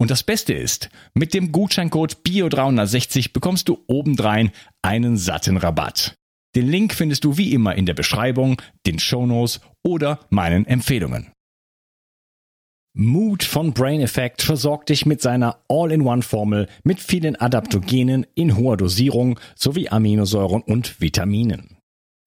Und das Beste ist, mit dem Gutscheincode BIO360 bekommst du obendrein einen satten Rabatt. Den Link findest du wie immer in der Beschreibung, den Shownotes oder meinen Empfehlungen. Mood von Brain Effect versorgt dich mit seiner All-in-One-Formel mit vielen Adaptogenen in hoher Dosierung sowie Aminosäuren und Vitaminen.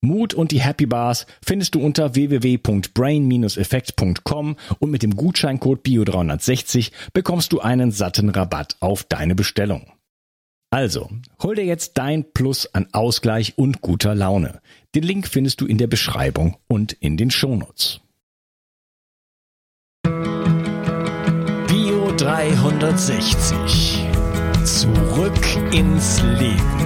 Mut und die Happy Bars findest du unter www.brain-effekt.com und mit dem Gutscheincode BIO360 bekommst du einen satten Rabatt auf deine Bestellung. Also, hol dir jetzt dein Plus an Ausgleich und guter Laune. Den Link findest du in der Beschreibung und in den Shownotes. Bio 360. Zurück ins Leben.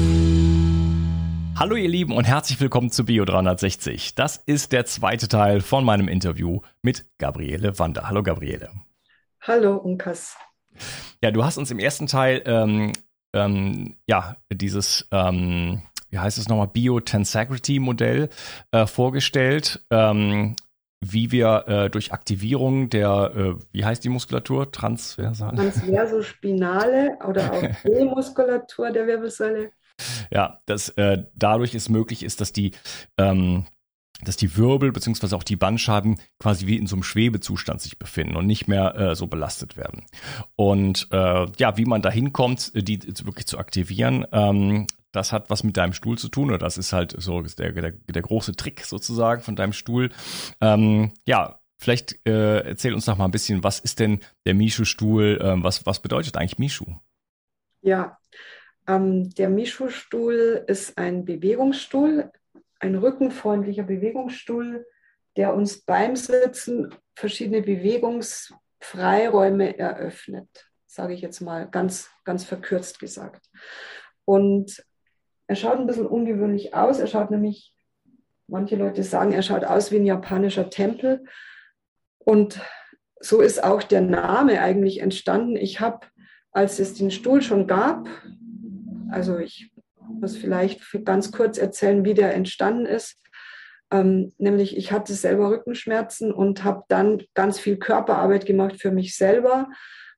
Hallo ihr Lieben und herzlich willkommen zu Bio 360. Das ist der zweite Teil von meinem Interview mit Gabriele Wander. Hallo Gabriele. Hallo Unkas. Ja, du hast uns im ersten Teil ähm, ähm, ja dieses ähm, wie heißt es nochmal Bio-Tensegrity Modell äh, vorgestellt. Ähm, wie wir äh, durch Aktivierung der, äh, wie heißt die Muskulatur? Transversale? Transversospinale oder auch D-Muskulatur der Wirbelsäule ja, dass äh, dadurch es möglich ist, dass die ähm, dass die Wirbel beziehungsweise auch die Bandscheiben quasi wie in so einem Schwebezustand sich befinden und nicht mehr äh, so belastet werden. Und äh, ja, wie man da hinkommt, die wirklich zu aktivieren, ähm, das hat was mit deinem Stuhl zu tun oder das ist halt so der, der, der große Trick sozusagen von deinem Stuhl. Ähm, ja, vielleicht äh, erzähl uns doch mal ein bisschen, was ist denn der Mishu-Stuhl? Ähm, was, was bedeutet eigentlich Mishu? Ja, der Mischu-Stuhl ist ein Bewegungsstuhl, ein rückenfreundlicher Bewegungsstuhl, der uns beim Sitzen verschiedene Bewegungsfreiräume eröffnet, sage ich jetzt mal ganz, ganz verkürzt gesagt. Und er schaut ein bisschen ungewöhnlich aus. Er schaut nämlich, manche Leute sagen, er schaut aus wie ein japanischer Tempel. Und so ist auch der Name eigentlich entstanden. Ich habe, als es den Stuhl schon gab, also ich muss vielleicht ganz kurz erzählen, wie der entstanden ist. Ähm, nämlich ich hatte selber Rückenschmerzen und habe dann ganz viel Körperarbeit gemacht für mich selber.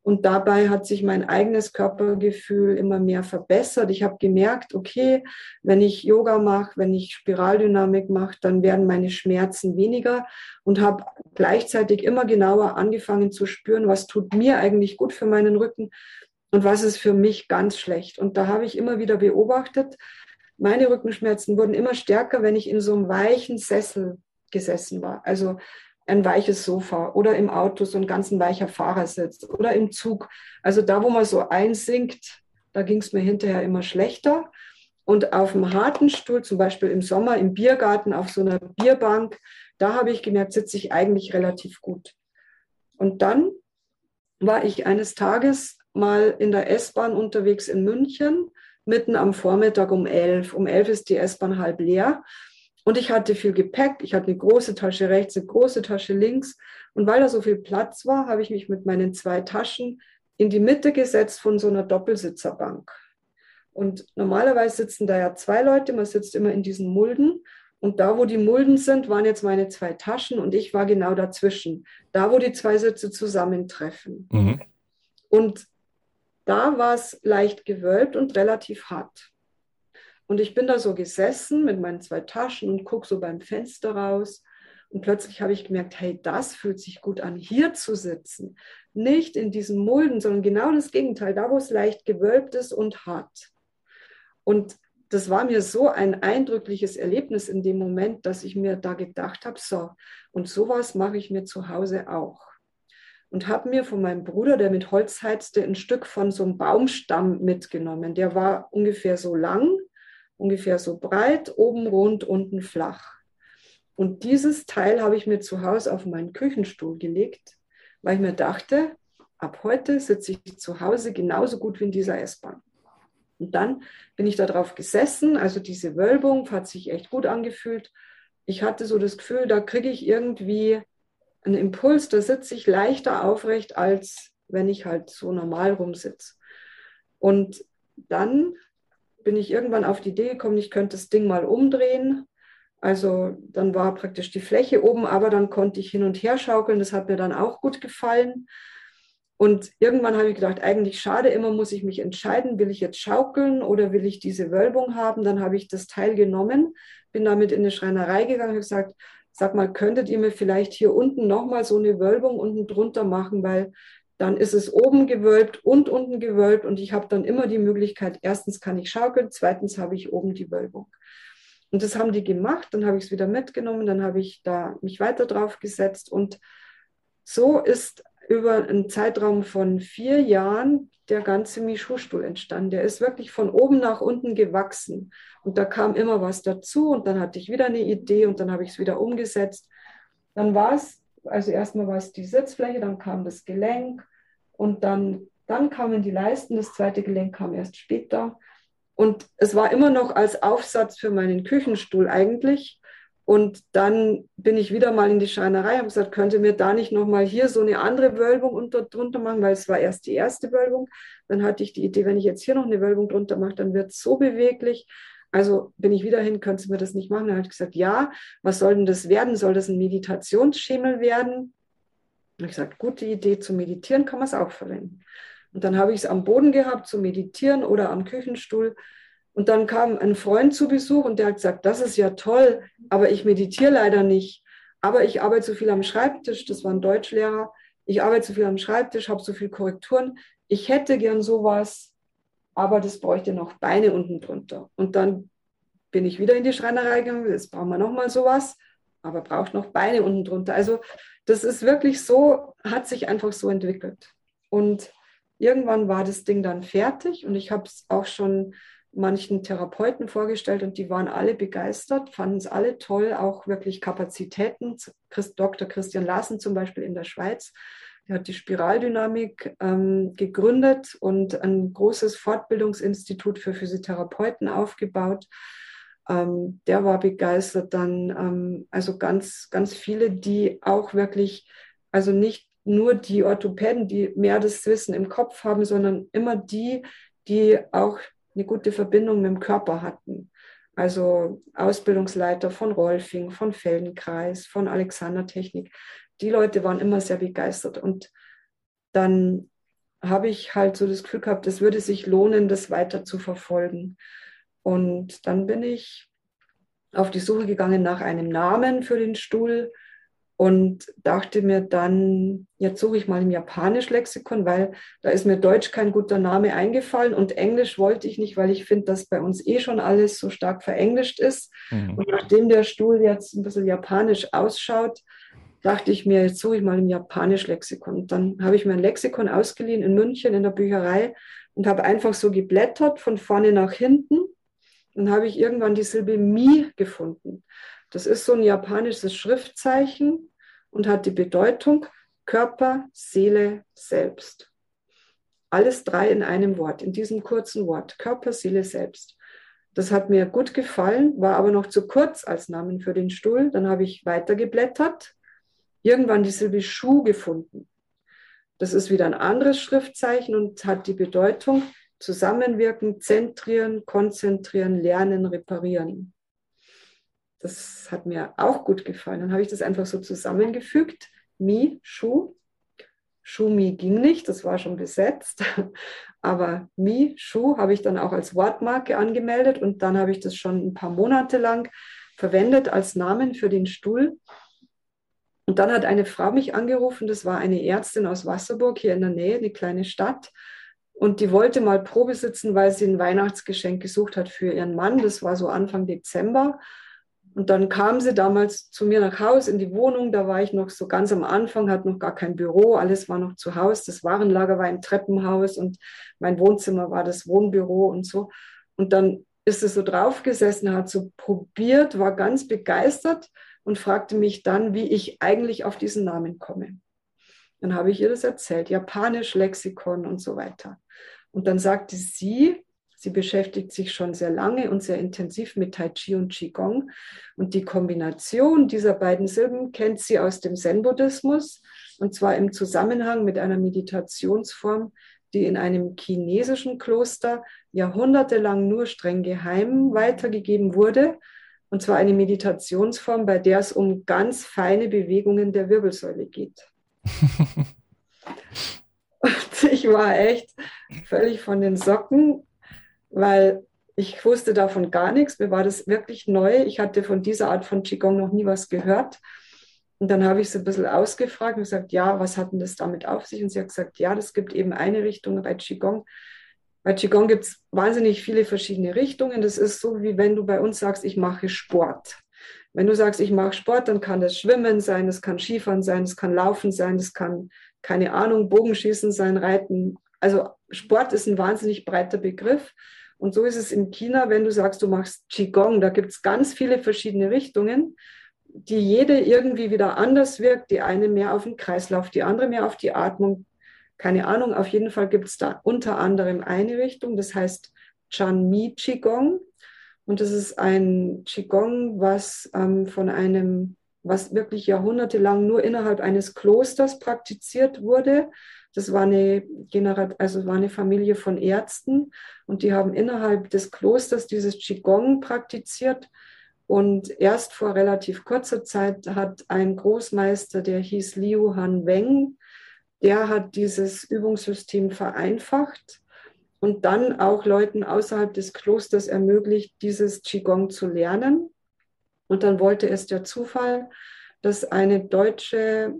Und dabei hat sich mein eigenes Körpergefühl immer mehr verbessert. Ich habe gemerkt, okay, wenn ich Yoga mache, wenn ich Spiraldynamik mache, dann werden meine Schmerzen weniger und habe gleichzeitig immer genauer angefangen zu spüren, was tut mir eigentlich gut für meinen Rücken und was ist für mich ganz schlecht. Und da habe ich immer wieder beobachtet, meine Rückenschmerzen wurden immer stärker, wenn ich in so einem weichen Sessel gesessen war. Also ein weiches Sofa oder im Auto so ein ganz weicher Fahrersitz oder im Zug. Also da, wo man so einsinkt, da ging es mir hinterher immer schlechter. Und auf dem harten Stuhl, zum Beispiel im Sommer im Biergarten auf so einer Bierbank, da habe ich gemerkt, sitze ich eigentlich relativ gut. Und dann war ich eines Tages mal in der S-Bahn unterwegs in München, mitten am Vormittag um elf. Um elf ist die S-Bahn halb leer. Und ich hatte viel Gepäck. Ich hatte eine große Tasche rechts, eine große Tasche links. Und weil da so viel Platz war, habe ich mich mit meinen zwei Taschen in die Mitte gesetzt von so einer Doppelsitzerbank. Und normalerweise sitzen da ja zwei Leute, man sitzt immer in diesen Mulden. Und da, wo die Mulden sind, waren jetzt meine zwei Taschen und ich war genau dazwischen. Da, wo die zwei Sitze zusammentreffen. Mhm. Und da war es leicht gewölbt und relativ hart. Und ich bin da so gesessen mit meinen zwei Taschen und gucke so beim Fenster raus. Und plötzlich habe ich gemerkt, hey, das fühlt sich gut an, hier zu sitzen. Nicht in diesen Mulden, sondern genau das Gegenteil, da wo es leicht gewölbt ist und hart. Und das war mir so ein eindrückliches Erlebnis in dem Moment, dass ich mir da gedacht habe, so, und sowas mache ich mir zu Hause auch. Und habe mir von meinem Bruder, der mit Holz heizte, ein Stück von so einem Baumstamm mitgenommen. Der war ungefähr so lang, ungefähr so breit, oben rund, unten flach. Und dieses Teil habe ich mir zu Hause auf meinen Küchenstuhl gelegt, weil ich mir dachte, ab heute sitze ich zu Hause genauso gut wie in dieser S-Bahn. Und dann bin ich darauf gesessen, also diese Wölbung hat sich echt gut angefühlt. Ich hatte so das Gefühl, da kriege ich irgendwie einen Impuls, da sitze ich leichter aufrecht, als wenn ich halt so normal rumsitze. Und dann bin ich irgendwann auf die Idee gekommen, ich könnte das Ding mal umdrehen also dann war praktisch die Fläche oben, aber dann konnte ich hin und her schaukeln. Das hat mir dann auch gut gefallen. Und irgendwann habe ich gedacht, eigentlich schade, immer muss ich mich entscheiden, will ich jetzt schaukeln oder will ich diese Wölbung haben? Dann habe ich das Teil genommen, bin damit in eine Schreinerei gegangen und gesagt, sag mal, könntet ihr mir vielleicht hier unten nochmal so eine Wölbung unten drunter machen, weil dann ist es oben gewölbt und unten gewölbt und ich habe dann immer die Möglichkeit, erstens kann ich schaukeln, zweitens habe ich oben die Wölbung. Und das haben die gemacht, dann habe ich es wieder mitgenommen, dann habe ich da mich weiter drauf gesetzt und so ist über einen Zeitraum von vier Jahren der ganze Mischhu-Stuhl entstanden. Der ist wirklich von oben nach unten gewachsen. Und da kam immer was dazu und dann hatte ich wieder eine Idee und dann habe ich es wieder umgesetzt. Dann war es, also erstmal war es die Sitzfläche, dann kam das Gelenk und dann, dann kamen die Leisten. Das zweite Gelenk kam erst später. Und es war immer noch als Aufsatz für meinen Küchenstuhl eigentlich. Und dann bin ich wieder mal in die Schreinerei, habe gesagt, könnte mir da nicht nochmal hier so eine andere Wölbung unter, drunter machen, weil es war erst die erste Wölbung. Dann hatte ich die Idee, wenn ich jetzt hier noch eine Wölbung drunter mache, dann wird es so beweglich. Also bin ich wieder hin, könntest du mir das nicht machen? Dann habe ich gesagt, ja, was soll denn das werden? Soll das ein Meditationsschemel werden? Habe ich gesagt, gute Idee, zum Meditieren kann man es auch verwenden. Und dann habe ich es am Boden gehabt zum Meditieren oder am Küchenstuhl. Und dann kam ein Freund zu Besuch und der hat gesagt, das ist ja toll, aber ich meditiere leider nicht. Aber ich arbeite so viel am Schreibtisch, das war ein Deutschlehrer. Ich arbeite so viel am Schreibtisch, habe so viel Korrekturen. Ich hätte gern sowas, aber das bräuchte noch Beine unten drunter. Und dann bin ich wieder in die Schreinerei gegangen, jetzt brauchen wir nochmal sowas, aber braucht noch Beine unten drunter. Also das ist wirklich so, hat sich einfach so entwickelt. Und irgendwann war das Ding dann fertig und ich habe es auch schon manchen Therapeuten vorgestellt und die waren alle begeistert, fanden es alle toll, auch wirklich Kapazitäten. Dr. Christian Larsen zum Beispiel in der Schweiz, der hat die Spiraldynamik ähm, gegründet und ein großes Fortbildungsinstitut für Physiotherapeuten aufgebaut. Ähm, der war begeistert dann, ähm, also ganz, ganz viele, die auch wirklich, also nicht nur die Orthopäden, die mehr das Wissen im Kopf haben, sondern immer die, die auch eine gute Verbindung mit dem Körper hatten. Also Ausbildungsleiter von Rolfing, von Feldenkreis, von Alexander Technik. Die Leute waren immer sehr begeistert. Und dann habe ich halt so das Gefühl gehabt, es würde sich lohnen, das weiter zu verfolgen. Und dann bin ich auf die Suche gegangen nach einem Namen für den Stuhl und dachte mir dann, jetzt suche ich mal im Japanisch-Lexikon, weil da ist mir Deutsch kein guter Name eingefallen und Englisch wollte ich nicht, weil ich finde, dass bei uns eh schon alles so stark verenglischt ist. Mhm. Und nachdem der Stuhl jetzt ein bisschen japanisch ausschaut, dachte ich mir, jetzt suche ich mal im Japanisch-Lexikon. Und dann habe ich mir ein Lexikon ausgeliehen in München in der Bücherei und habe einfach so geblättert von vorne nach hinten. Dann habe ich irgendwann die Silbe Mi gefunden. Das ist so ein japanisches Schriftzeichen und hat die Bedeutung Körper, Seele, Selbst. Alles drei in einem Wort, in diesem kurzen Wort. Körper, Seele, Selbst. Das hat mir gut gefallen, war aber noch zu kurz als Namen für den Stuhl. Dann habe ich weitergeblättert, irgendwann die Silbe Schuh gefunden. Das ist wieder ein anderes Schriftzeichen und hat die Bedeutung zusammenwirken, zentrieren, konzentrieren, lernen, reparieren. Das hat mir auch gut gefallen. Dann habe ich das einfach so zusammengefügt. Mi, Schuh. Schuh, Mi ging nicht, das war schon besetzt. Aber Mi, Schuh habe ich dann auch als Wortmarke angemeldet und dann habe ich das schon ein paar Monate lang verwendet als Namen für den Stuhl. Und dann hat eine Frau mich angerufen, das war eine Ärztin aus Wasserburg hier in der Nähe, eine kleine Stadt. Und die wollte mal Probe sitzen, weil sie ein Weihnachtsgeschenk gesucht hat für ihren Mann. Das war so Anfang Dezember. Und dann kam sie damals zu mir nach Haus in die Wohnung. Da war ich noch so ganz am Anfang, hatte noch gar kein Büro. Alles war noch zu Hause. Das Warenlager war im Treppenhaus und mein Wohnzimmer war das Wohnbüro und so. Und dann ist es so draufgesessen, hat so probiert, war ganz begeistert und fragte mich dann, wie ich eigentlich auf diesen Namen komme. Dann habe ich ihr das erzählt, Japanisch, Lexikon und so weiter. Und dann sagte sie, Sie beschäftigt sich schon sehr lange und sehr intensiv mit Tai Chi und Qigong. Und die Kombination dieser beiden Silben kennt sie aus dem Zen-Buddhismus und zwar im Zusammenhang mit einer Meditationsform, die in einem chinesischen Kloster jahrhundertelang nur streng geheim weitergegeben wurde. Und zwar eine Meditationsform, bei der es um ganz feine Bewegungen der Wirbelsäule geht. und ich war echt völlig von den Socken weil ich wusste davon gar nichts. Mir war das wirklich neu. Ich hatte von dieser Art von Qigong noch nie was gehört. Und dann habe ich sie ein bisschen ausgefragt und gesagt, ja, was hat denn das damit auf sich? Und sie hat gesagt, ja, das gibt eben eine Richtung bei Qigong. Bei Qigong gibt es wahnsinnig viele verschiedene Richtungen. Das ist so, wie wenn du bei uns sagst, ich mache Sport. Wenn du sagst, ich mache Sport, dann kann das Schwimmen sein, das kann Skifahren sein, das kann Laufen sein, das kann, keine Ahnung, Bogenschießen sein, Reiten. Also Sport ist ein wahnsinnig breiter Begriff. Und so ist es in China, wenn du sagst, du machst Qigong, da gibt es ganz viele verschiedene Richtungen, die jede irgendwie wieder anders wirkt. Die eine mehr auf den Kreislauf, die andere mehr auf die Atmung. Keine Ahnung, auf jeden Fall gibt es da unter anderem eine Richtung, das heißt Chanmi Qigong. Und das ist ein Qigong, was ähm, von einem, was wirklich jahrhundertelang nur innerhalb eines Klosters praktiziert wurde. Das war eine, Generat also war eine Familie von Ärzten und die haben innerhalb des Klosters dieses Qigong praktiziert. Und erst vor relativ kurzer Zeit hat ein Großmeister, der hieß Liu Han Weng, der hat dieses Übungssystem vereinfacht und dann auch Leuten außerhalb des Klosters ermöglicht, dieses Qigong zu lernen. Und dann wollte es der Zufall, dass eine deutsche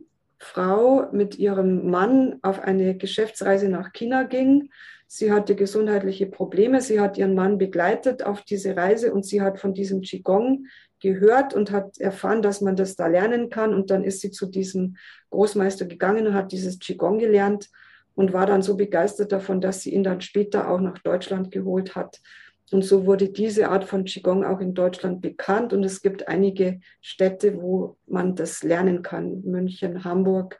Frau mit ihrem Mann auf eine Geschäftsreise nach China ging. Sie hatte gesundheitliche Probleme. Sie hat ihren Mann begleitet auf diese Reise und sie hat von diesem Qigong gehört und hat erfahren, dass man das da lernen kann. Und dann ist sie zu diesem Großmeister gegangen und hat dieses Qigong gelernt und war dann so begeistert davon, dass sie ihn dann später auch nach Deutschland geholt hat. Und so wurde diese Art von Qigong auch in Deutschland bekannt. Und es gibt einige Städte, wo man das lernen kann. München, Hamburg,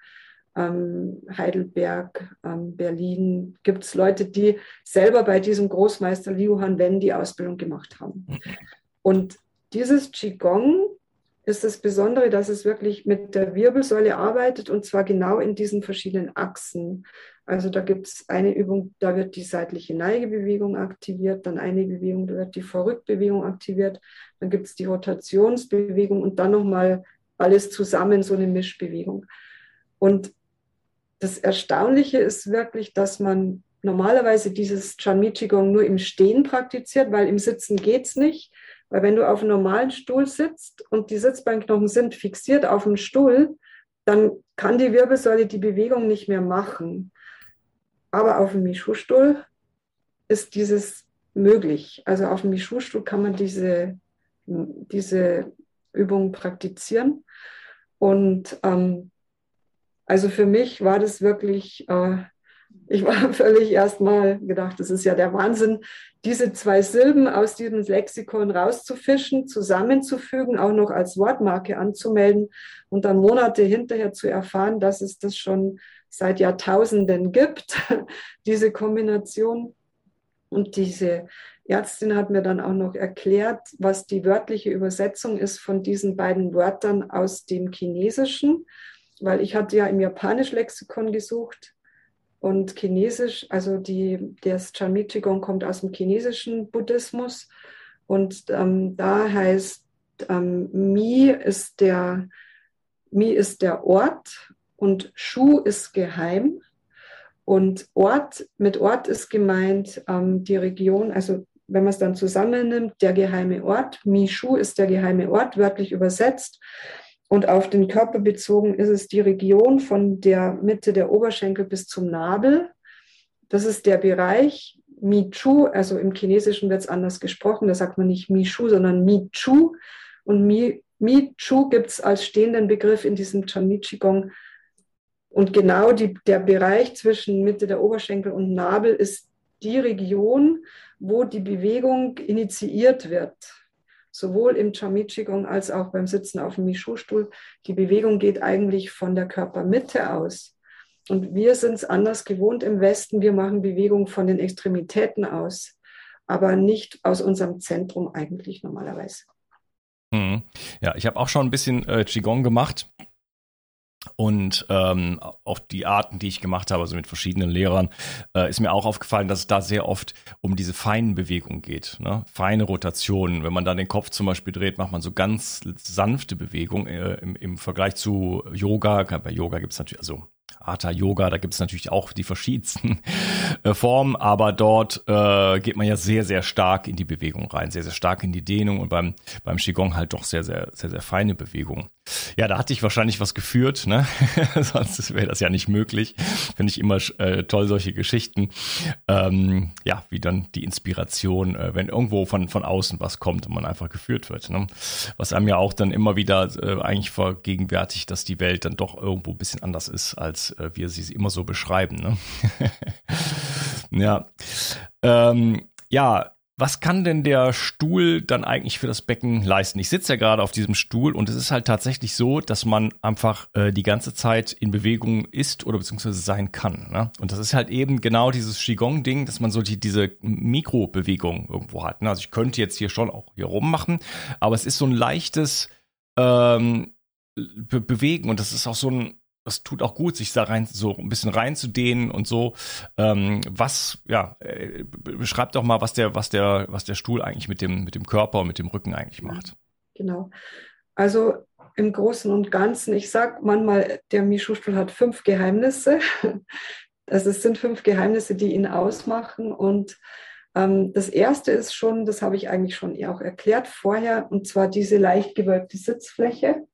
ähm, Heidelberg, ähm, Berlin. Gibt es Leute, die selber bei diesem Großmeister Liu Han Wen die Ausbildung gemacht haben. Und dieses Qigong ist das Besondere, dass es wirklich mit der Wirbelsäule arbeitet und zwar genau in diesen verschiedenen Achsen. Also da gibt es eine Übung, da wird die seitliche Neigebewegung aktiviert, dann eine Bewegung, da wird die Vorrückbewegung aktiviert, dann gibt es die Rotationsbewegung und dann nochmal alles zusammen, so eine Mischbewegung. Und das Erstaunliche ist wirklich, dass man normalerweise dieses Chanmi Qigong nur im Stehen praktiziert, weil im Sitzen geht es nicht Weil wenn du auf einem normalen Stuhl sitzt und die Sitzbeinknochen sind fixiert auf dem Stuhl, dann kann die Wirbelsäule die Bewegung nicht mehr machen. Aber auf dem Mischu-Stuhl ist dieses möglich. Also auf dem Mischu-Stuhl kann man diese, diese Übung praktizieren. Und ähm, also für mich war das wirklich, äh, ich war völlig erstmal gedacht, das ist ja der Wahnsinn, diese zwei Silben aus diesem Lexikon rauszufischen, zusammenzufügen, auch noch als Wortmarke anzumelden und dann Monate hinterher zu erfahren, dass es das schon seit Jahrtausenden gibt, diese Kombination. Und diese Ärztin hat mir dann auch noch erklärt, was die wörtliche Übersetzung ist von diesen beiden Wörtern aus dem Chinesischen, weil ich hatte ja im Japanisch-Lexikon gesucht und Chinesisch, also die, das Chanmi Qigong kommt aus dem chinesischen Buddhismus und ähm, da heißt ähm, Mi ist der Mi ist der Ort und Shu ist geheim. Und Ort, mit Ort ist gemeint ähm, die Region, also wenn man es dann zusammennimmt, der geheime Ort. Mi Shu ist der geheime Ort, wörtlich übersetzt. Und auf den Körper bezogen ist es die Region von der Mitte der Oberschenkel bis zum Nabel. Das ist der Bereich Mi Chu, also im Chinesischen wird es anders gesprochen, da sagt man nicht Mi Shu, sondern Mi Chu. Und Mi, Mi Chu gibt es als stehenden Begriff in diesem Chan Qigong. Und genau die, der Bereich zwischen Mitte der Oberschenkel und Nabel ist die Region, wo die Bewegung initiiert wird sowohl im Chami Qigong als auch beim Sitzen auf dem Mishu-Stuhl. Die Bewegung geht eigentlich von der Körpermitte aus. Und wir sind es anders gewohnt im Westen. Wir machen Bewegung von den Extremitäten aus, aber nicht aus unserem Zentrum eigentlich normalerweise. Mhm. Ja, ich habe auch schon ein bisschen äh, Qigong gemacht und ähm, auch die Arten, die ich gemacht habe, also mit verschiedenen Lehrern, äh, ist mir auch aufgefallen, dass es da sehr oft um diese feinen Bewegungen geht. Ne? Feine Rotationen. Wenn man da den Kopf zum Beispiel dreht, macht man so ganz sanfte Bewegungen äh, im, im Vergleich zu Yoga. Bei Yoga gibt es natürlich, also Hatha Yoga, da gibt es natürlich auch die verschiedensten äh, Formen, aber dort äh, geht man ja sehr, sehr stark in die Bewegung rein, sehr, sehr stark in die Dehnung und beim, beim Qigong halt doch sehr, sehr, sehr, sehr feine Bewegungen. Ja, da hatte ich wahrscheinlich was geführt, ne? Sonst wäre das ja nicht möglich. Finde ich immer äh, toll, solche Geschichten. Ähm, ja, wie dann die Inspiration, äh, wenn irgendwo von, von außen was kommt und man einfach geführt wird. Ne? Was einem ja auch dann immer wieder äh, eigentlich vergegenwärtigt, dass die Welt dann doch irgendwo ein bisschen anders ist, als äh, wir sie immer so beschreiben. Ne? ja. Ähm, ja, was kann denn der Stuhl dann eigentlich für das Becken leisten? Ich sitze ja gerade auf diesem Stuhl und es ist halt tatsächlich so, dass man einfach äh, die ganze Zeit in Bewegung ist oder beziehungsweise sein kann. Ne? Und das ist halt eben genau dieses Qigong-Ding, dass man so die, diese Mikrobewegung irgendwo hat. Ne? Also ich könnte jetzt hier schon auch hier rummachen, aber es ist so ein leichtes ähm, Be Bewegen und das ist auch so ein das tut auch gut, sich da rein so ein bisschen reinzudehnen und so. Ähm, was, ja, äh, beschreibt doch mal, was der, was der, was der Stuhl eigentlich mit dem, mit dem Körper und mit dem Rücken eigentlich macht. Genau. Also im Großen und Ganzen, ich sag manchmal, der Mischu-Stuhl hat fünf Geheimnisse. Also es sind fünf Geheimnisse, die ihn ausmachen. Und ähm, das erste ist schon, das habe ich eigentlich schon auch erklärt vorher, und zwar diese leicht gewölbte Sitzfläche.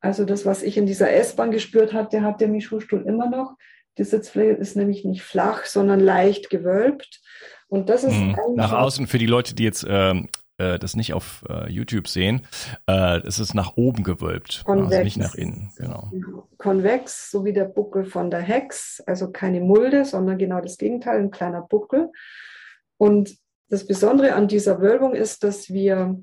Also das, was ich in dieser S-Bahn gespürt hatte, hat der Mischu-Stuhl immer noch. Die Sitzfläche ist nämlich nicht flach, sondern leicht gewölbt. Und das ist mhm. nach außen für die Leute, die jetzt ähm, äh, das nicht auf äh, YouTube sehen, äh, es ist nach oben gewölbt, Konvex. also nicht nach innen. Genau. Konvex, so wie der Buckel von der Hex, also keine Mulde, sondern genau das Gegenteil, ein kleiner Buckel. Und das Besondere an dieser Wölbung ist, dass wir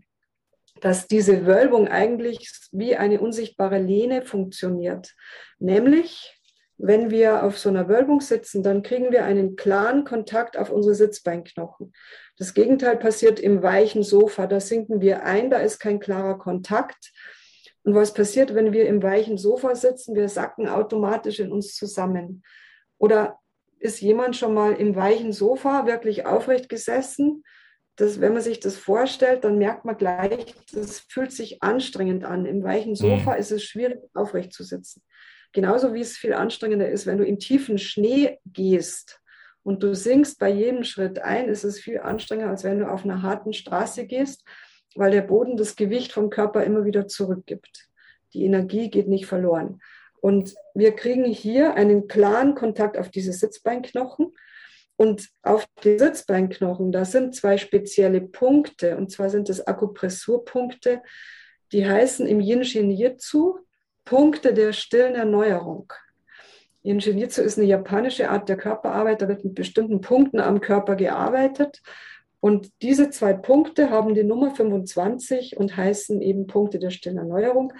dass diese Wölbung eigentlich wie eine unsichtbare Lehne funktioniert. Nämlich, wenn wir auf so einer Wölbung sitzen, dann kriegen wir einen klaren Kontakt auf unsere Sitzbeinknochen. Das Gegenteil passiert im weichen Sofa. Da sinken wir ein, da ist kein klarer Kontakt. Und was passiert, wenn wir im weichen Sofa sitzen? Wir sacken automatisch in uns zusammen. Oder ist jemand schon mal im weichen Sofa wirklich aufrecht gesessen? Das, wenn man sich das vorstellt, dann merkt man gleich, das fühlt sich anstrengend an. Im weichen Sofa mhm. ist es schwierig, aufrecht zu sitzen. Genauso wie es viel anstrengender ist, wenn du in tiefen Schnee gehst und du sinkst bei jedem Schritt ein, ist es viel anstrengender, als wenn du auf einer harten Straße gehst. weil der Boden das Gewicht vom Körper immer wieder zurückgibt. Die Energie geht nicht verloren. Und wir kriegen hier einen klaren Kontakt auf diese Sitzbeinknochen. Und auf die Sitzbeinknochen, da sind zwei spezielle Punkte. Und zwar sind es Akupressurpunkte, die heißen im Yin Shin Jitsu Punkte der stillen Erneuerung. Yin Shin Jitsu ist eine japanische Art der Körperarbeit. Da wird mit bestimmten Punkten am Körper gearbeitet. Und diese zwei Punkte haben die Nummer 25 und heißen eben Punkte der stillen Erneuerung.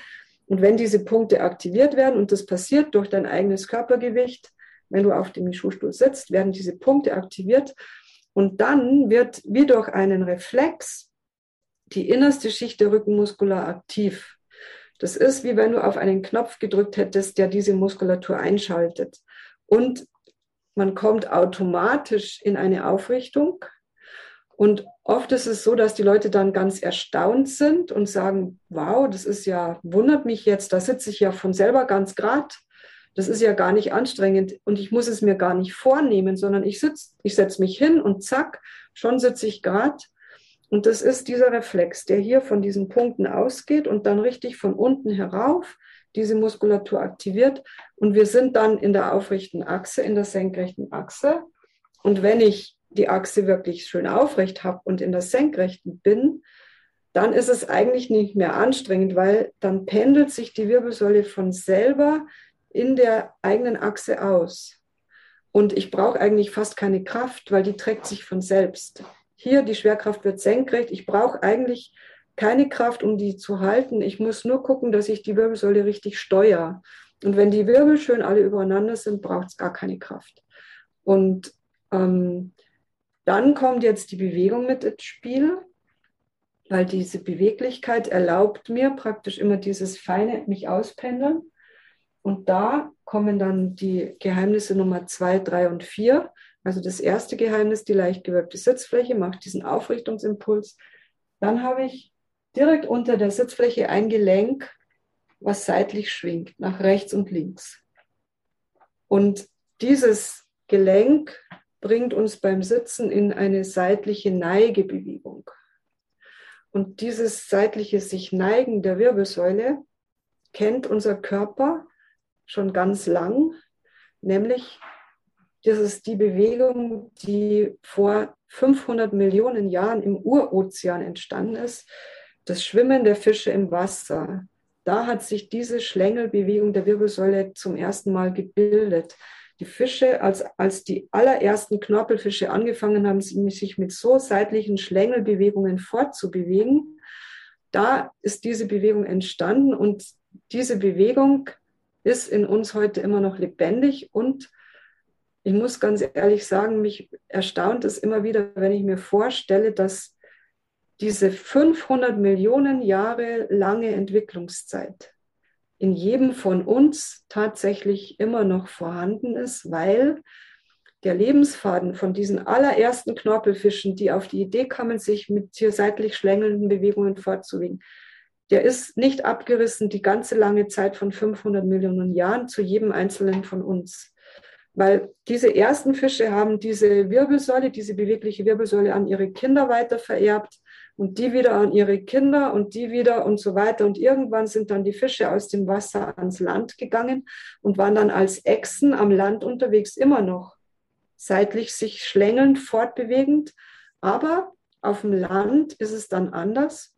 Und wenn diese Punkte aktiviert werden, und das passiert durch dein eigenes Körpergewicht, wenn du auf dem Mishu-Stuhl sitzt, werden diese Punkte aktiviert. Und dann wird wie durch einen Reflex die innerste Schicht der Rückenmuskulatur aktiv. Das ist wie wenn du auf einen Knopf gedrückt hättest, der diese Muskulatur einschaltet. Und man kommt automatisch in eine Aufrichtung. Und oft ist es so, dass die Leute dann ganz erstaunt sind und sagen, wow, das ist ja, wundert mich jetzt, da sitze ich ja von selber ganz grad. Das ist ja gar nicht anstrengend und ich muss es mir gar nicht vornehmen, sondern ich sitze, ich setze mich hin und zack, schon sitze ich grad. Und das ist dieser Reflex, der hier von diesen Punkten ausgeht und dann richtig von unten herauf diese Muskulatur aktiviert. Und wir sind dann in der aufrechten Achse, in der senkrechten Achse. Und wenn ich die Achse wirklich schön aufrecht habe und in der senkrechten bin, dann ist es eigentlich nicht mehr anstrengend, weil dann pendelt sich die Wirbelsäule von selber in der eigenen Achse aus. Und ich brauche eigentlich fast keine Kraft, weil die trägt sich von selbst hier die Schwerkraft wird senkrecht. Ich brauche eigentlich keine Kraft, um die zu halten. Ich muss nur gucken, dass ich die Wirbelsäule richtig steuere. Und wenn die Wirbel schön alle übereinander sind, braucht es gar keine Kraft. Und ähm, dann kommt jetzt die Bewegung mit ins Spiel, weil diese Beweglichkeit erlaubt mir praktisch immer dieses feine mich auspendeln. Und da kommen dann die Geheimnisse Nummer zwei, drei und vier. Also das erste Geheimnis, die leicht gewölbte Sitzfläche, macht diesen Aufrichtungsimpuls. Dann habe ich direkt unter der Sitzfläche ein Gelenk, was seitlich schwingt, nach rechts und links. Und dieses Gelenk bringt uns beim Sitzen in eine seitliche Neigebewegung. Und dieses seitliche sich neigen der Wirbelsäule kennt unser Körper schon ganz lang, nämlich das ist die Bewegung, die vor 500 Millionen Jahren im Urozean entstanden ist. Das Schwimmen der Fische im Wasser. Da hat sich diese Schlängelbewegung der Wirbelsäule zum ersten Mal gebildet. Die Fische, als, als die allerersten Knorpelfische angefangen haben, sich mit so seitlichen Schlängelbewegungen fortzubewegen, da ist diese Bewegung entstanden und diese Bewegung ist in uns heute immer noch lebendig und ich muss ganz ehrlich sagen, mich erstaunt es immer wieder, wenn ich mir vorstelle, dass diese 500 Millionen Jahre lange Entwicklungszeit in jedem von uns tatsächlich immer noch vorhanden ist, weil der Lebensfaden von diesen allerersten Knorpelfischen, die auf die Idee kamen, sich mit hier seitlich schlängelnden Bewegungen fortzubewegen, der ist nicht abgerissen die ganze lange Zeit von 500 Millionen Jahren zu jedem einzelnen von uns. Weil diese ersten Fische haben diese Wirbelsäule, diese bewegliche Wirbelsäule an ihre Kinder weiter vererbt und die wieder an ihre Kinder und die wieder und so weiter. Und irgendwann sind dann die Fische aus dem Wasser ans Land gegangen und waren dann als Echsen am Land unterwegs, immer noch seitlich sich schlängelnd, fortbewegend. Aber auf dem Land ist es dann anders.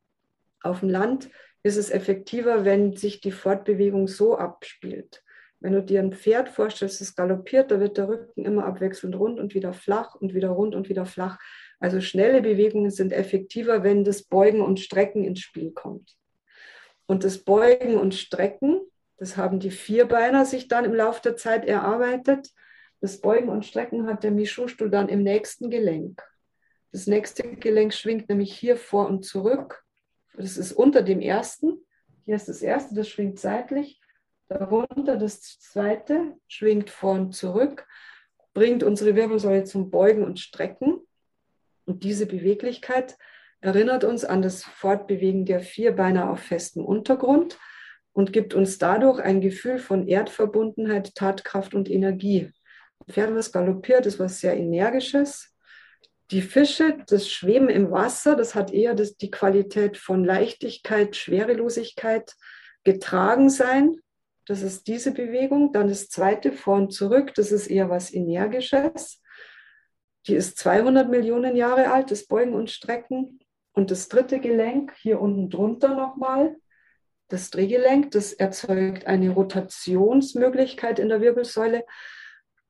Auf dem Land ist es effektiver, wenn sich die Fortbewegung so abspielt. Wenn du dir ein Pferd vorstellst, das galoppiert, da wird der Rücken immer abwechselnd rund und wieder flach und wieder rund und wieder flach. Also schnelle Bewegungen sind effektiver, wenn das Beugen und Strecken ins Spiel kommt. Und das Beugen und Strecken, das haben die Vierbeiner sich dann im Laufe der Zeit erarbeitet. Das Beugen und Strecken hat der Mischustuhl dann im nächsten Gelenk. Das nächste Gelenk schwingt nämlich hier vor und zurück. Das ist unter dem ersten. Hier ist das erste, das schwingt seitlich. Darunter das zweite schwingt vor und zurück, bringt unsere Wirbelsäule zum Beugen und Strecken. Und diese Beweglichkeit erinnert uns an das Fortbewegen der Vierbeiner auf festem Untergrund und gibt uns dadurch ein Gefühl von Erdverbundenheit, Tatkraft und Energie. Pferd, was galoppiert, ist was sehr Energisches. Die Fische, das Schweben im Wasser, das hat eher das, die Qualität von Leichtigkeit, Schwerelosigkeit, getragen sein. Das ist diese Bewegung. Dann das zweite, vor und zurück, das ist eher was Energisches. Die ist 200 Millionen Jahre alt, das Beugen und Strecken. Und das dritte Gelenk, hier unten drunter nochmal, das Drehgelenk, das erzeugt eine Rotationsmöglichkeit in der Wirbelsäule.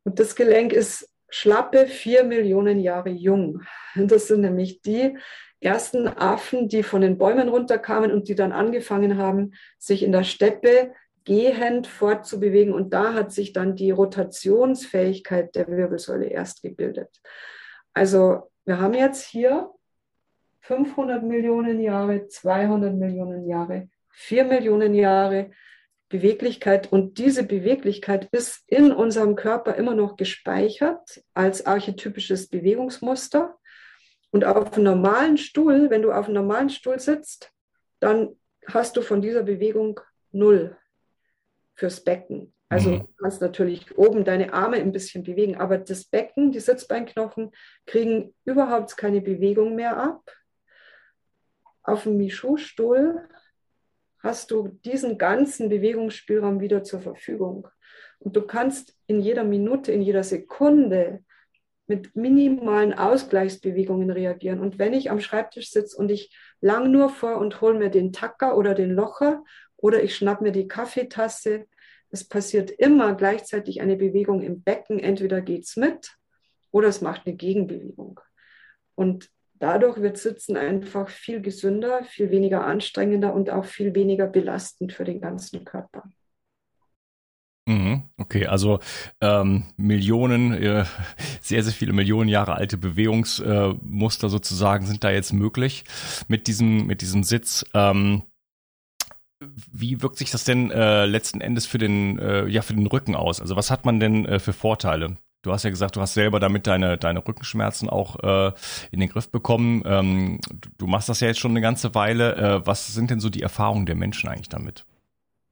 Und das Gelenk ist schlappe vier Millionen Jahre jung. Das sind nämlich die ersten Affen, die von den Bäumen runterkamen und die dann angefangen haben, sich in der Steppe gehend fortzubewegen. Und da hat sich dann die Rotationsfähigkeit der Wirbelsäule erst gebildet. Also wir haben jetzt hier 500 Millionen Jahre, 200 Millionen Jahre, 4 Millionen Jahre Beweglichkeit. Und diese Beweglichkeit ist in unserem Körper immer noch gespeichert als archetypisches Bewegungsmuster. Und auf einem normalen Stuhl, wenn du auf einem normalen Stuhl sitzt, dann hast du von dieser Bewegung null fürs Becken. Also mhm. du kannst natürlich oben deine Arme ein bisschen bewegen, aber das Becken, die Sitzbeinknochen kriegen überhaupt keine Bewegung mehr ab. Auf dem Michu-Stuhl hast du diesen ganzen Bewegungsspielraum wieder zur Verfügung. Und du kannst in jeder Minute, in jeder Sekunde mit minimalen Ausgleichsbewegungen reagieren. Und wenn ich am Schreibtisch sitze und ich lang nur vor und hole mir den Tacker oder den Locher oder ich schnapp mir die Kaffeetasse, es passiert immer gleichzeitig eine Bewegung im Becken. Entweder geht es mit oder es macht eine Gegenbewegung. Und dadurch wird Sitzen einfach viel gesünder, viel weniger anstrengender und auch viel weniger belastend für den ganzen Körper. Mhm. Okay, also ähm, Millionen, äh, sehr, sehr viele Millionen Jahre alte Bewegungsmuster äh, sozusagen sind da jetzt möglich mit diesem, mit diesem Sitz. Ähm, wie wirkt sich das denn äh, letzten Endes für den, äh, ja, für den Rücken aus? Also was hat man denn äh, für Vorteile? Du hast ja gesagt, du hast selber damit deine, deine Rückenschmerzen auch äh, in den Griff bekommen. Ähm, du, machst das ja jetzt schon eine ganze Weile. Äh, was sind denn so die Erfahrungen der Menschen eigentlich damit?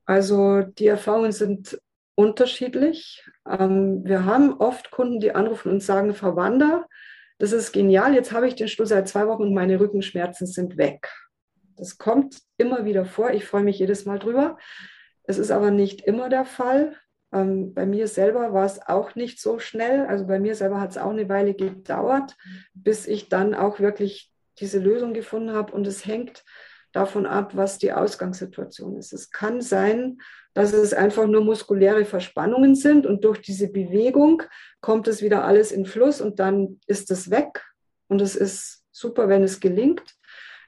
Also die Erfahrungen sind unterschiedlich. Ähm, wir haben oft Kunden, die anrufen und sagen, Frau Wander, das ist genial, jetzt habe ich den Stuhl seit zwei Wochen und meine Rückenschmerzen sind weg. Das kommt immer wieder vor. Ich freue mich jedes Mal drüber. Es ist aber nicht immer der Fall. Ähm, bei mir selber war es auch nicht so schnell. Also bei mir selber hat es auch eine Weile gedauert, bis ich dann auch wirklich diese Lösung gefunden habe. Und es hängt davon ab, was die Ausgangssituation ist. Es kann sein, dass es einfach nur muskuläre Verspannungen sind und durch diese Bewegung kommt es wieder alles in Fluss und dann ist es weg und es ist super, wenn es gelingt.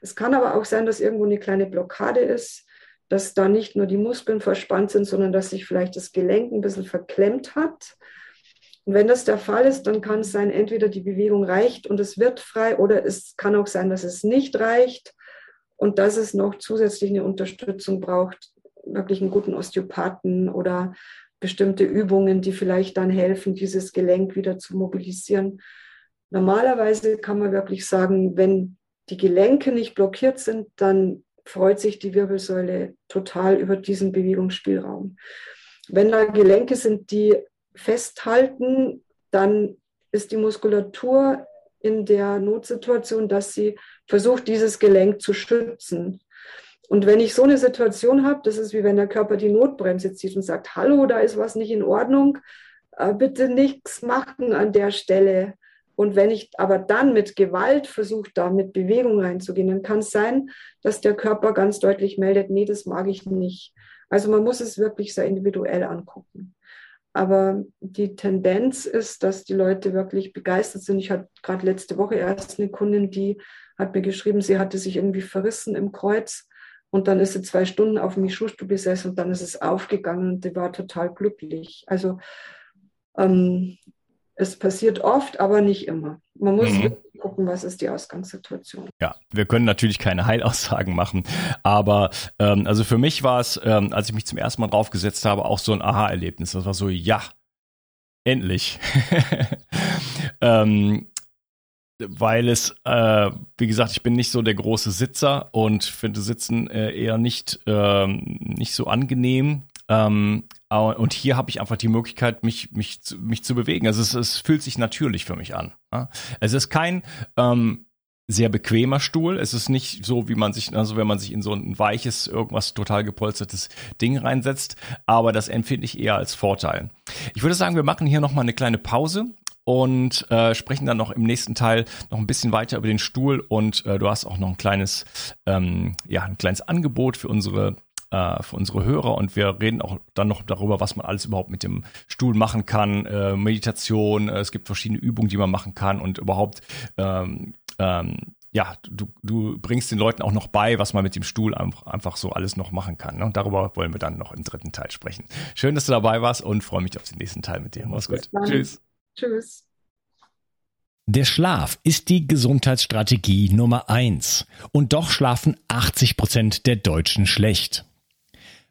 Es kann aber auch sein, dass irgendwo eine kleine Blockade ist, dass da nicht nur die Muskeln verspannt sind, sondern dass sich vielleicht das Gelenk ein bisschen verklemmt hat. Und wenn das der Fall ist, dann kann es sein, entweder die Bewegung reicht und es wird frei oder es kann auch sein, dass es nicht reicht und dass es noch zusätzlich eine Unterstützung braucht, wirklich einen guten Osteopathen oder bestimmte Übungen, die vielleicht dann helfen, dieses Gelenk wieder zu mobilisieren. Normalerweise kann man wirklich sagen, wenn die Gelenke nicht blockiert sind, dann freut sich die Wirbelsäule total über diesen Bewegungsspielraum. Wenn da Gelenke sind, die festhalten, dann ist die Muskulatur in der Notsituation, dass sie versucht, dieses Gelenk zu schützen. Und wenn ich so eine Situation habe, das ist wie wenn der Körper die Notbremse zieht und sagt, hallo, da ist was nicht in Ordnung, äh, bitte nichts machen an der Stelle. Und wenn ich aber dann mit Gewalt versuche, da mit Bewegung reinzugehen, dann kann es sein, dass der Körper ganz deutlich meldet, nee, das mag ich nicht. Also man muss es wirklich sehr individuell angucken. Aber die Tendenz ist, dass die Leute wirklich begeistert sind. Ich hatte gerade letzte Woche erst eine Kundin, die hat mir geschrieben, sie hatte sich irgendwie verrissen im Kreuz und dann ist sie zwei Stunden auf dem Mischusstuhl besessen und dann ist es aufgegangen und die war total glücklich. Also ähm, es passiert oft, aber nicht immer. Man muss mhm. gucken, was ist die Ausgangssituation. Ja, wir können natürlich keine Heilaussagen machen, aber ähm, also für mich war es, ähm, als ich mich zum ersten Mal draufgesetzt habe, auch so ein Aha-Erlebnis. Das war so, ja, endlich. ähm, weil es, äh, wie gesagt, ich bin nicht so der große Sitzer und finde Sitzen äh, eher nicht, äh, nicht so angenehm. Ähm, und hier habe ich einfach die Möglichkeit, mich, mich, zu, mich zu bewegen. Also es, es fühlt sich natürlich für mich an. Es ist kein ähm, sehr bequemer Stuhl. Es ist nicht so, wie man sich, also wenn man sich in so ein weiches, irgendwas total gepolstertes Ding reinsetzt, aber das empfinde ich eher als Vorteil. Ich würde sagen, wir machen hier nochmal eine kleine Pause und äh, sprechen dann noch im nächsten Teil noch ein bisschen weiter über den Stuhl und äh, du hast auch noch ein kleines, ähm, ja, ein kleines Angebot für unsere äh, für unsere Hörer und wir reden auch dann noch darüber, was man alles überhaupt mit dem Stuhl machen kann, äh, Meditation, äh, es gibt verschiedene Übungen, die man machen kann und überhaupt ähm, ähm, ja, du, du bringst den Leuten auch noch bei, was man mit dem Stuhl einfach, einfach so alles noch machen kann. Ne? Darüber wollen wir dann noch im dritten Teil sprechen. Schön, dass du dabei warst und freue mich auf den nächsten Teil mit dir. Mach's gut. Tschüss. Tschüss. Der Schlaf ist die Gesundheitsstrategie Nummer eins. Und doch schlafen 80 Prozent der Deutschen schlecht.